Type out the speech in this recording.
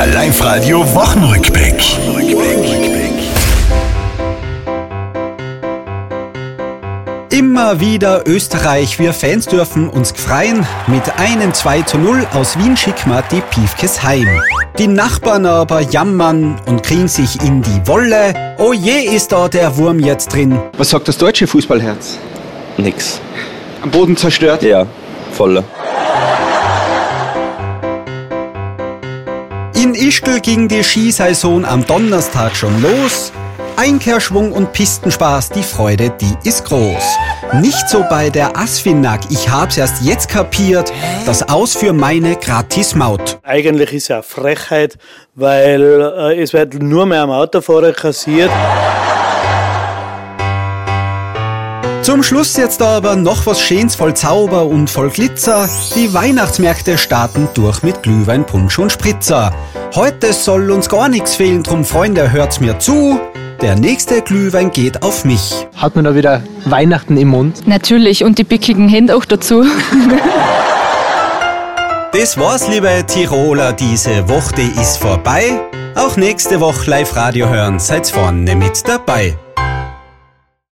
Der Live-Radio Wochenrückblick. Immer wieder Österreich. Wir Fans dürfen uns freien. Mit einem 2 zu 0 aus Wien schicken wir die Piefkes heim. Die Nachbarn aber jammern und kriegen sich in die Wolle. Oh je, ist da der Wurm jetzt drin. Was sagt das deutsche Fußballherz? Nix. Am Boden zerstört? Ja, volle. In Ischgl ging die Skisaison am Donnerstag schon los. Einkehrschwung und Pistenspaß, die Freude, die ist groß. Nicht so bei der Asfinag, ich hab's erst jetzt kapiert, das Aus für meine Gratismaut. Eigentlich ist eine Frechheit, weil äh, es wird nur mehr am Autofahrer kassiert. Zum Schluss jetzt aber noch was Schönes voll Zauber und voll Glitzer. Die Weihnachtsmärkte starten durch mit Glühwein, Punsch und Spritzer. Heute soll uns gar nichts fehlen, drum Freunde, hört's mir zu. Der nächste Glühwein geht auf mich. Hat man da wieder Weihnachten im Mund? Natürlich und die pickigen Hände auch dazu. Das war's, liebe Tiroler, diese Woche die ist vorbei. Auch nächste Woche Live-Radio hören, seid vorne mit dabei.